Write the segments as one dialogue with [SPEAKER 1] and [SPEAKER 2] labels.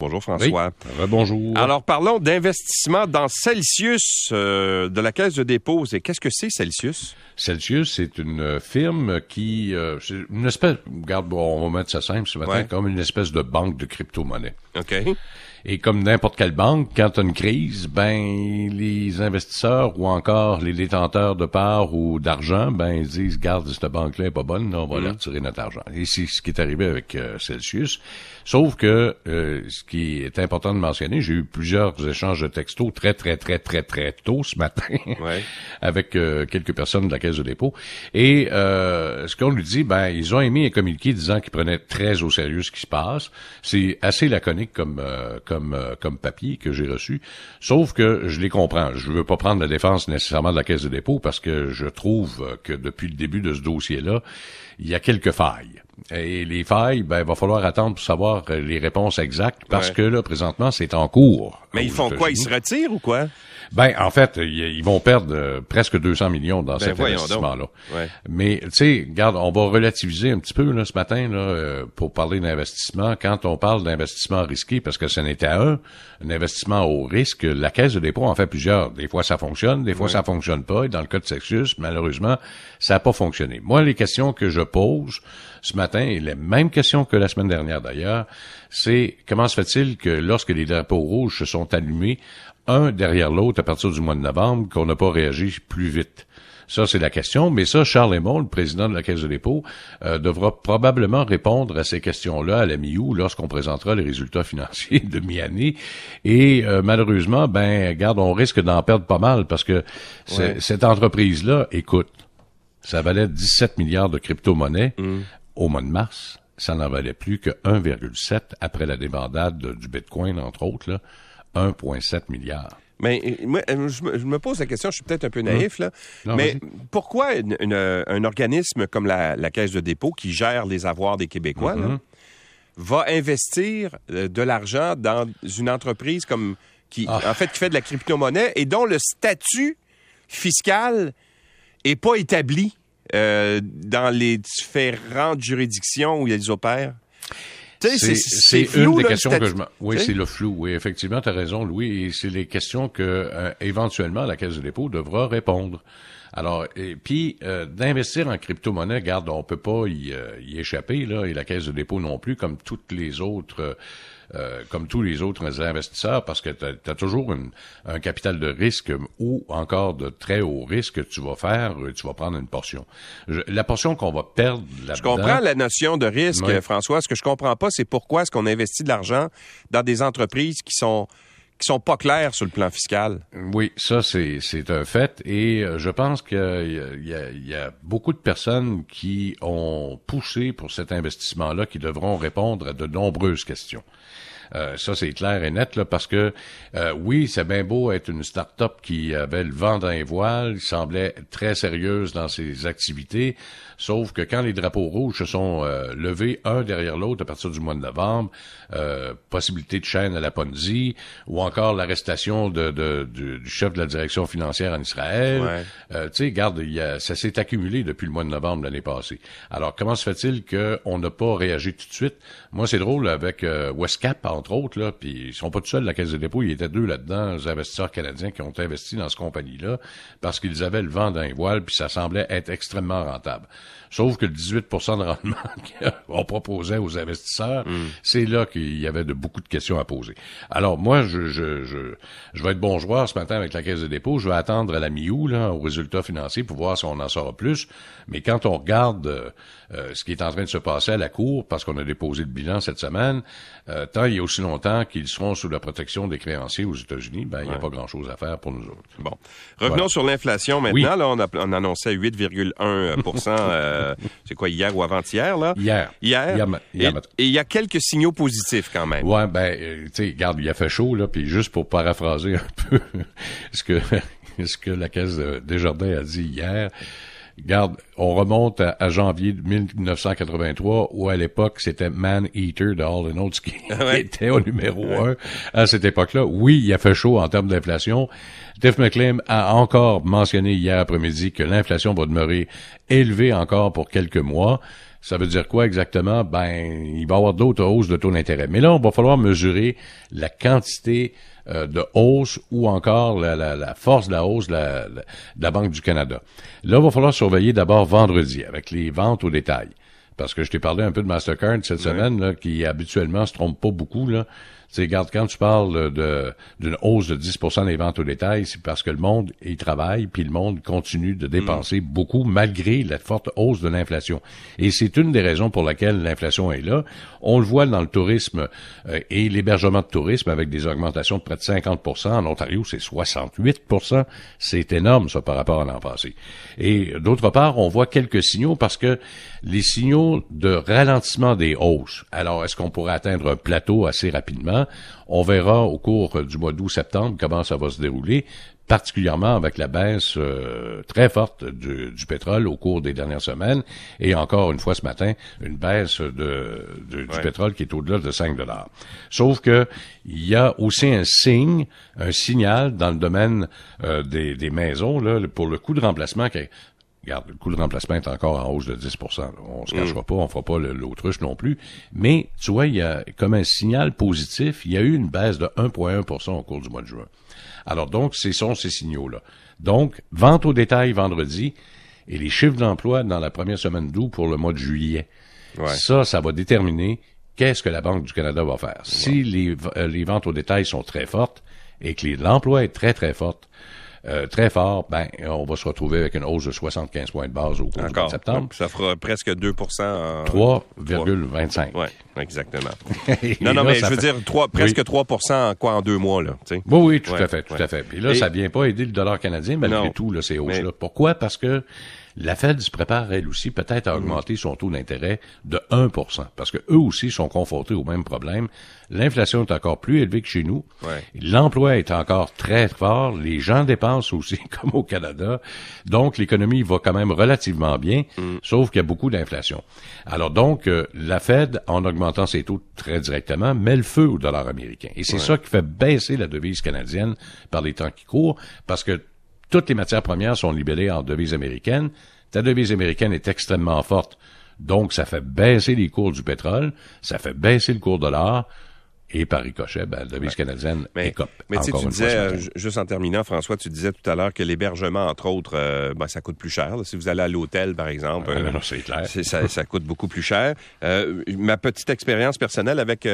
[SPEAKER 1] Bonjour François.
[SPEAKER 2] Oui. Bonjour.
[SPEAKER 1] Alors parlons d'investissement dans Celsius euh, de la Caisse de dépôt. Et qu'est-ce que c'est Celsius?
[SPEAKER 2] Celsius, c'est une firme qui, euh, une espèce, regarde, bon, on va mettre ça simple ce matin,
[SPEAKER 1] Ouais.
[SPEAKER 2] comme une espèce de banque de crypto-monnaie.
[SPEAKER 1] OK.
[SPEAKER 2] Et comme n'importe quelle banque, quand tu as une crise, ben les investisseurs ou encore les détenteurs de parts ou d'argent, ben ils disent garde cette banque-là est pas bonne, on va leur retirer notre argent. Et c'est ce qui est arrivé avec euh, Celsius. Sauf que euh, ce qui est important de mentionner, j'ai eu plusieurs échanges de textos très très très très très tôt ce matin
[SPEAKER 1] Ouais.
[SPEAKER 2] avec euh, quelques personnes de la caisse de dépôt. Et euh, ce qu'on lui dit, ben ils ont émis un communiqué disant qu'ils prenaient très au sérieux ce qui se passe. C'est assez laconique comme euh, comme euh, comme papier que j'ai reçu. Sauf que je les comprends. Je veux pas prendre la défense nécessairement de la caisse de dépôt parce que je trouve que depuis le début de ce dossier-là, il y a quelques failles. Et les failles, ben, il va falloir attendre pour savoir euh, les réponses exactes parce
[SPEAKER 1] Ouais.
[SPEAKER 2] que là, présentement, c'est en cours.
[SPEAKER 1] Mais ils font quoi? Ils se retirent ou quoi?
[SPEAKER 2] Ben, en fait, ils ils vont perdre euh, presque 200 millions dans cet
[SPEAKER 1] Ben, voyons
[SPEAKER 2] investissement-là.
[SPEAKER 1] Ouais.
[SPEAKER 2] Mais, tu sais, regarde, on va relativiser un petit peu là, ce matin là, euh, pour parler d'investissement. Quand on parle d'investissement risqué, parce que ce n'était un, un investissement au risque, la caisse de dépôt en fait plusieurs. Des fois, ça fonctionne, des fois, ça fonctionne pas. Et dans le cas de Sexus, malheureusement, ça n'a pas fonctionné. Moi, les questions que je pose ce matin, et les mêmes questions que la semaine dernière d'ailleurs, c'est comment se fait-il que lorsque les drapeaux rouges se sont allumés, un derrière l'autre à partir du mois de novembre, qu'on n'a pas réagi plus vite? Ça, c'est la question. Mais ça, Charles Lemont, le président de la Caisse de dépôt, euh, devra probablement répondre à ces questions-là à la mi-août lorsqu'on présentera les résultats financiers de mi-année. Et euh, malheureusement, ben, regarde, on risque d'en perdre pas mal parce que
[SPEAKER 1] Ouais.
[SPEAKER 2] cette entreprise-là, écoute, ça valait 17 milliards de crypto-monnaies au mois de mars. Ça n'en valait plus que 1,7 après la débandade de- du Bitcoin, entre autres, là. 1,7 milliards.
[SPEAKER 1] Mais euh, moi, euh, je me, pose la question, je suis peut-être un peu naïf, là.
[SPEAKER 2] Non,
[SPEAKER 1] mais pourquoi une- une- un organisme comme la, la Caisse de dépôt, qui gère les avoirs des Québécois, là, va investir euh, de l'argent dans une entreprise comme qui,
[SPEAKER 2] Ah.
[SPEAKER 1] en fait, qui fait de la crypto-monnaie et dont le statut fiscal est pas établi euh, dans les différentes juridictions où ils opèrent?
[SPEAKER 2] C'est une des
[SPEAKER 1] là,
[SPEAKER 2] questions que je me... Oui, c'est le flou. Oui, effectivement, tu as raison, Louis. Et c'est les questions que, euh, éventuellement, la Caisse de dépôt devra répondre. Alors, et puis, euh, d'investir en crypto-monnaie, garde, on peut pas y, euh, y échapper, là, et la Caisse de dépôt non plus, comme toutes les autres... euh, comme tous les autres investisseurs, parce que tu as, toujours une- un capital de risque ou encore de très haut risque que tu vas faire, euh, tu vas prendre une portion. Je- la portion qu'on va perdre.
[SPEAKER 1] Je comprends la notion de risque,
[SPEAKER 2] Oui.
[SPEAKER 1] François. Ce que je comprends pas, c'est pourquoi est-ce qu'on investit de l'argent dans des entreprises qui sont qui sont pas claires sur le plan fiscal.
[SPEAKER 2] Oui, ça c'est un fait et euh, je pense qu'il y, y a beaucoup de personnes qui ont poussé pour cet investissement-là qui devront répondre à de nombreuses questions. Euh, ça, c'est clair et net, là, parce que euh, oui, c'est bien beau être une start-up qui avait le vent dans les voiles, qui semblait très sérieuse dans ses activités, sauf que quand les drapeaux rouges se sont euh, levés un derrière l'autre à partir du mois de novembre, euh, possibilité de chaîne à la Ponzi, ou encore l'arrestation de, de- du, du chef de la direction financière en Israël,
[SPEAKER 1] Ouais.
[SPEAKER 2] euh, tu sais, garde, il y a- ça s'est accumulé depuis le mois de novembre l'année passée. Alors, comment se fait-il qu'on n'a pas réagi tout de suite? Moi, c'est drôle avec euh, Westcap, entre autres, là, puis ils sont pas tout seuls, la Caisse de dépôt, il y était deux là-dedans, les investisseurs canadiens qui ont investi dans cette compagnie-là, parce qu'ils avaient le vent dans les voiles, puis ça semblait être extrêmement rentable. Sauf que le 18% de rendement qu'on proposait aux investisseurs, c'est là qu'il y avait de beaucoup de questions à poser. Alors, moi, je, je, je, je vais être bon joueur ce matin avec la Caisse de dépôt. Je vais attendre à la mi-août, là, aux résultats financiers pour voir si on en saura plus. Mais quand on regarde euh, euh, ce qui est en train de se passer à la Cour, parce qu'on a déposé le bilan cette semaine, euh, tant il y a aussi longtemps qu'ils seront sous la protection des créanciers aux États-Unis, ben, il n'y a pas grand-chose à faire pour nous autres.
[SPEAKER 1] Bon. Revenons
[SPEAKER 2] Voilà.
[SPEAKER 1] sur l'inflation maintenant.
[SPEAKER 2] Oui.
[SPEAKER 1] Là, on, a, on annonçait 8,1 euh, C'est quoi, hier ou avant-hier, là?
[SPEAKER 2] Hier.
[SPEAKER 1] Hier. Et il y a quelques signaux positifs quand même.
[SPEAKER 2] Ouais, ben, euh, tu sais, regarde, il a fait chaud, là, puis juste pour paraphraser un peu ce que, ce que la Caisse de Desjardins a dit hier, Garde, on remonte à, à janvier 1983 où à l'époque c'était Man Eater de Hall Oates qui
[SPEAKER 1] Ouais.
[SPEAKER 2] était au numéro un à cette époque-là. Oui, il a fait chaud en termes d'inflation. Jeff McClain a encore mentionné hier après-midi que l'inflation va demeurer élevée encore pour quelques mois. Ça veut dire quoi exactement? Ben, il va y avoir d'autres hausses de taux d'intérêt. Mais là, on va falloir mesurer la quantité euh, de hausse ou encore la, la, la, force de la hausse de la, de la Banque du Canada. Là, il va falloir surveiller d'abord vendredi avec les ventes au détail. Parce que je t'ai parlé un peu de Mastercard cette semaine, là, qui habituellement se trompe pas beaucoup, là. C'est, regarde, quand tu parles de, d'une hausse de 10% des ventes au détail, c'est parce que le monde y travaille, puis le monde continue de dépenser beaucoup malgré la forte hausse de l'inflation. Et c'est une des raisons pour laquelle l'inflation est là. On le voit dans le tourisme euh, et l'hébergement de tourisme avec des augmentations de près de 50% En Ontario, c'est 68% C'est énorme, ça, par rapport à l'an passé. Et d'autre part, on voit quelques signaux parce que les signaux de ralentissement des hausses. Alors, est-ce qu'on pourrait atteindre un plateau assez rapidement? On verra au cours du mois d'août-septembre comment ça va se dérouler, particulièrement avec la baisse euh, très forte du, pétrole au cours des dernières semaines. Et encore une fois ce matin une baisse de, du pétrole qui est au-delà de 5 dollars. Sauf que il y a aussi un signe, un signal dans le domaine euh, des, des, maisons là, pour le coût de remplacement qui Regarde, le coût de remplacement est encore en hausse de 10% On se cachera mm. pas, on fera pas l'autruche non plus. Mais, tu vois, il y a comme un signal positif, il y a eu une baisse de 1,1% au cours du mois de juin. Alors donc, ce sont ces signaux-là. Donc, vente au détail vendredi et les chiffres d'emploi dans la première semaine d'août pour le mois de juillet. Ça, ça va déterminer qu'est-ce que la Banque du Canada va faire. Si les, euh, les ventes au détail sont très fortes et que l'emploi est très, très forte, euh, très fort, ben, on va se retrouver avec une hausse de 75 points de base au cours du mois de septembre.
[SPEAKER 1] Ça fera presque 2%
[SPEAKER 2] 3,25.
[SPEAKER 1] Oui, exactement. non, non, mais je veux dire, 3, presque 3 en quoi en deux mois, là.
[SPEAKER 2] Oui, oui, tout à fait, tout à fait. Puis là, ça vient pas aider le dollar canadien, malgré tout, là, ces hausses-là. Pourquoi? Parce que la Fed se prépare, elle aussi, peut-être à augmenter son taux d'intérêt de 1% parce que eux aussi sont confrontés au même problème. L'inflation est encore plus élevée que chez nous. L'emploi est encore très fort. Les gens dépensent aussi, comme au Canada. Donc, l'économie va quand même relativement bien, mm. sauf qu'il y a beaucoup d'inflation. Alors donc, euh, la Fed, en augmentant ses taux très directement, met le feu au dollar américain. Et c'est ça qui fait baisser la devise canadienne par les temps qui courent, parce que toutes les matières premières sont libellées en devises américaines. Ta devise américaine est extrêmement forte. Donc, ça fait baisser les cours du pétrole, ça fait baisser le cours de l'or, et par ricochet, ben, la devise canadienne
[SPEAKER 1] mais, Mais tu disais, euh, juste en terminant, François, tu disais tout à l'heure que l'hébergement, entre autres, euh, ben, ça coûte plus cher. Si vous allez à l'hôtel, par exemple,
[SPEAKER 2] euh, c'est clair.
[SPEAKER 1] Ça, ça, coûte beaucoup plus cher. ma petite expérience personnelle avec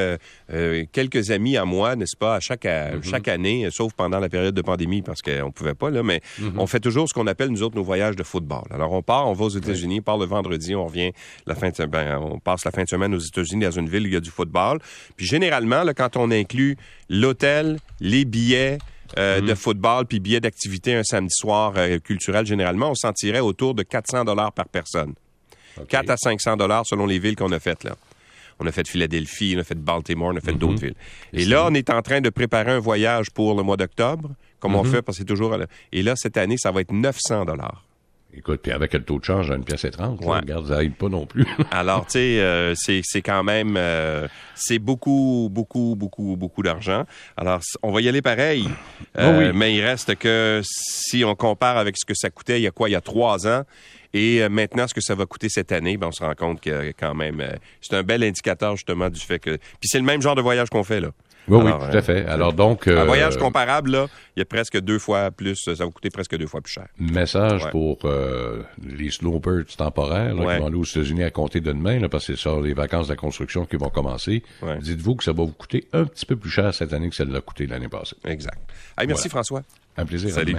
[SPEAKER 1] quelques amis à moi, n'est-ce pas, à chaque, mm-hmm. chaque année, sauf pendant la période de pandémie, parce qu'on pouvait pas, là, mais mm-hmm. on fait toujours ce qu'on appelle, nous autres, nos voyages de football. Alors, on part, on va aux États-Unis, on part le vendredi, on revient la fin de, ben, on passe la fin de semaine aux États-Unis dans une ville où il y a du football. Puis généralement, quand on inclut l'hôtel, les billets, euh, de mhm. football puis billets d'activité un samedi soir euh, culturel généralement, on s'en tirait autour de 400 dollars par personne. 4 à 500 dollars selon les villes qu'on a faites là. On a fait Philadelphie, on a fait Baltimore, on a fait mhm. d'autres villes. Et, là, on est en train de préparer un voyage pour le mois d'octobre, comme on mhm. fait parce que c'est toujours. Et là, cette année, ça va être 900 dollars.
[SPEAKER 2] Écoute, puis avec le taux de change à une pièce et trente, regarde, ça aide pas non plus.
[SPEAKER 1] Alors, tu sais, euh, c'est, quand même, euh, c'est beaucoup, beaucoup, beaucoup, beaucoup d'argent. Alors, on va y aller pareil. Ah euh, mais il reste que si on compare avec ce que ça coûtait il y a quoi, il y a trois ans, et maintenant, ce que ça va coûter cette année, ben, on se rend compte que quand même, c'est un bel indicateur justement du fait que... Puis c'est le même genre de voyage qu'on fait, là.
[SPEAKER 2] Oui, oui, tout à fait. Alors donc...
[SPEAKER 1] Un voyage comparable, là, il y a presque deux fois plus, ça va coûter presque deux fois plus cher.
[SPEAKER 2] Message pour euh, les snowbirds temporaires qui vont aller aux États-Unis à compter de demain, là, parce que c'est ça les vacances de la construction qui vont commencer. Dites-vous que ça va vous coûter un petit peu plus cher cette année que ça l'a coûté l'année passée.
[SPEAKER 1] Exact. merci François.
[SPEAKER 2] Un plaisir.
[SPEAKER 1] Salut.